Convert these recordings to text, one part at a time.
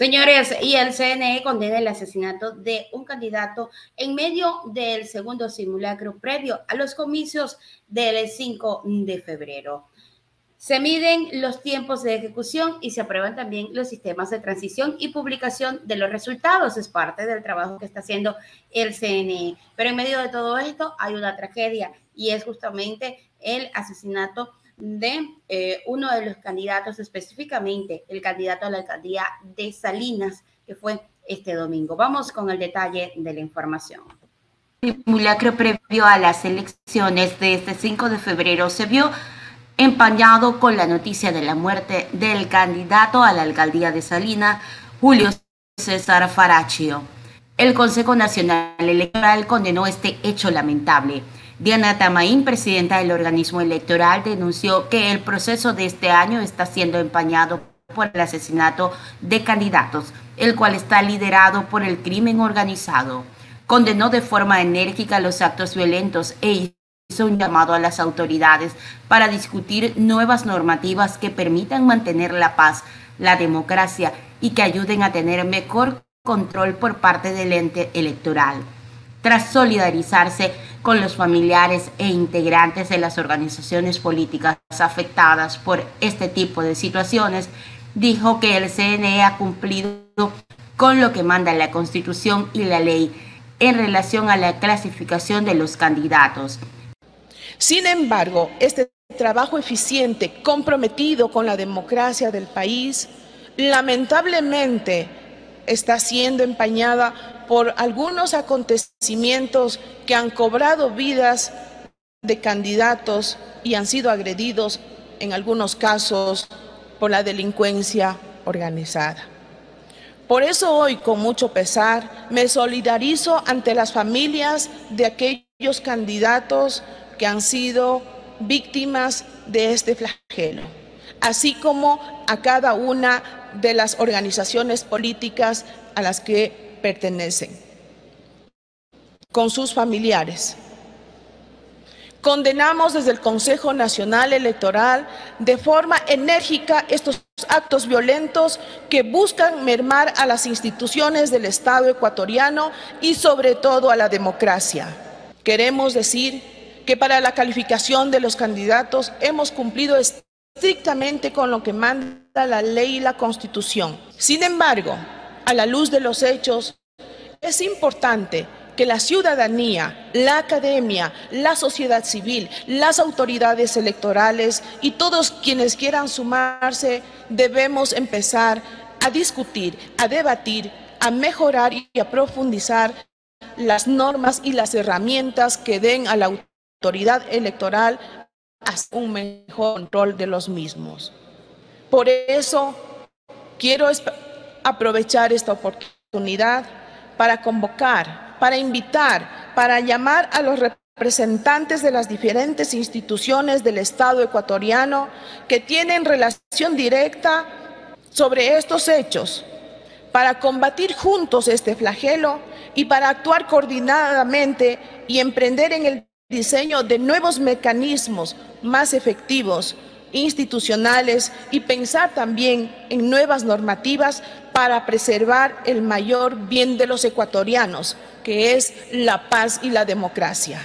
Señores, y el CNE condena el asesinato de un candidato en medio del segundo simulacro previo a los comicios del 5 de febrero. Se miden los tiempos de ejecución y se aprueban también los sistemas de transición y publicación de los resultados. Es parte del trabajo que está haciendo el CNE. Pero en medio de todo esto hay una tragedia y es justamente el asesinato de eh, uno de los candidatos, específicamente el candidato a la alcaldía de Salinas, que fue este domingo. Vamos con el detalle de la información. El simulacro previo a las elecciones de este 5 de febrero se vio empañado con la noticia de la muerte del candidato a la alcaldía de Salinas, Julio César Faraccio. El Consejo Nacional Electoral condenó este hecho lamentable Diana Tamaín, presidenta del organismo electoral, denunció que el proceso de este año está siendo empañado por el asesinato de candidatos, el cual está liderado por el crimen organizado. Condenó de forma enérgica los actos violentos e hizo un llamado a las autoridades para discutir nuevas normativas que permitan mantener la paz, la democracia y que ayuden a tener mejor control por parte del ente electoral. Tras solidarizarse con los familiares e integrantes de las organizaciones políticas afectadas por este tipo de situaciones, dijo que el CNE ha cumplido con lo que manda la Constitución y la ley en relación a la clasificación de los candidatos. Sin embargo, este trabajo eficiente, comprometido con la democracia del país, lamentablemente está siendo empañada por algunos acontecimientos que han cobrado vidas de candidatos y han sido agredidos en algunos casos por la delincuencia organizada. Por eso hoy, con mucho pesar, me solidarizo ante las familias de aquellos candidatos que han sido víctimas de este flagelo, así como a cada una de las organizaciones políticas a las que pertenecen, con sus familiares. Condenamos desde el Consejo Nacional Electoral de forma enérgica estos actos violentos que buscan mermar a las instituciones del Estado ecuatoriano y sobre todo a la democracia. Queremos decir que para la calificación de los candidatos hemos cumplido estrictamente con lo que manda la ley y la Constitución. Sin embargo, a la luz de los hechos, es importante que la ciudadanía, la academia, la sociedad civil, las autoridades electorales y todos quienes quieran sumarse, debemos empezar a discutir, a debatir, a mejorar y a profundizar las normas y las herramientas que den a la autoridad electoral un mejor control de los mismos. Por eso quiero aprovechar esta oportunidad para convocar, para invitar, para llamar a los representantes de las diferentes instituciones del Estado ecuatoriano que tienen relación directa sobre estos hechos, para combatir juntos este flagelo y para actuar coordinadamente y emprender en el diseño de nuevos mecanismos más efectivos institucionales y pensar también en nuevas normativas para preservar el mayor bien de los ecuatorianos, que es la paz y la democracia.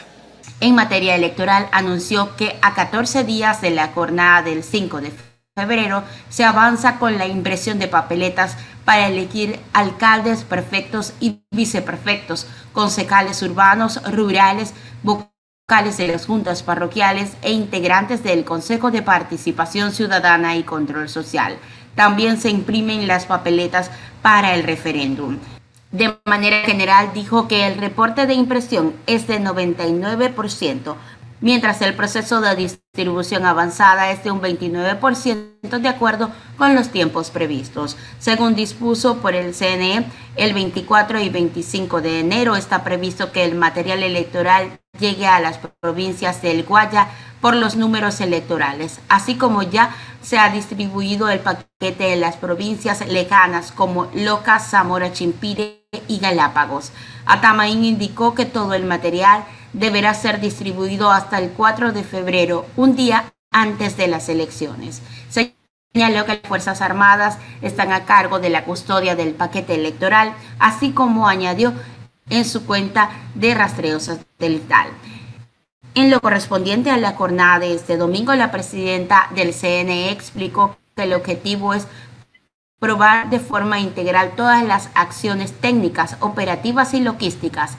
En materia electoral, anunció que a 14 días de la jornada del 5 de febrero se avanza con la impresión de papeletas para elegir alcaldes perfectos y viceprefectos, concejales urbanos, rurales, de las juntas parroquiales e integrantes del Consejo de Participación Ciudadana y Control Social. También se imprimen las papeletas para el referéndum. De manera general dijo que el reporte de impresión es de 99%, mientras el proceso de distribución avanzada es de un 29% de acuerdo con los tiempos previstos. Según dispuso por el CNE, el 24 y 25 de enero está previsto que el material electoral llegue a las provincias del Guaya por los números electorales, así como ya se ha distribuido el paquete en las provincias lejanas como Loca, Zamora, Chimpire y Galápagos. Atamaín indicó que todo el material deberá ser distribuido hasta el 4 de febrero, un día antes de las elecciones. Señaló que las Fuerzas Armadas están a cargo de la custodia del paquete electoral, así como añadió en su cuenta de rastreo satelital. En lo correspondiente a la jornada de este domingo, la presidenta del CNE explicó que el objetivo es probar de forma integral todas las acciones técnicas, operativas y logísticas,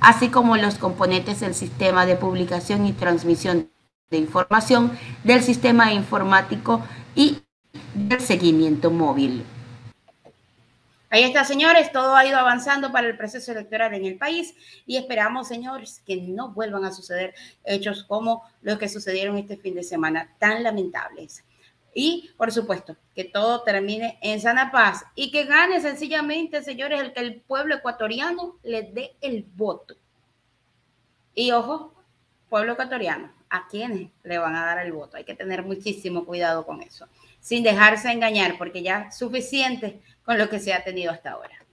así como los componentes del sistema de publicación y transmisión de información, del sistema informático y del seguimiento móvil. Ahí está, señores, todo ha ido avanzando para el proceso electoral en el país y esperamos, señores, que no vuelvan a suceder hechos como los que sucedieron este fin de semana, tan lamentables. Y, por supuesto, que todo termine en sana paz y que gane sencillamente, señores, el que el pueblo ecuatoriano le dé el voto. Y ojo, pueblo ecuatoriano, a quienes le van a dar el voto. Hay que tener muchísimo cuidado con eso, sin dejarse engañar, porque ya es suficiente con lo que se ha tenido hasta ahora.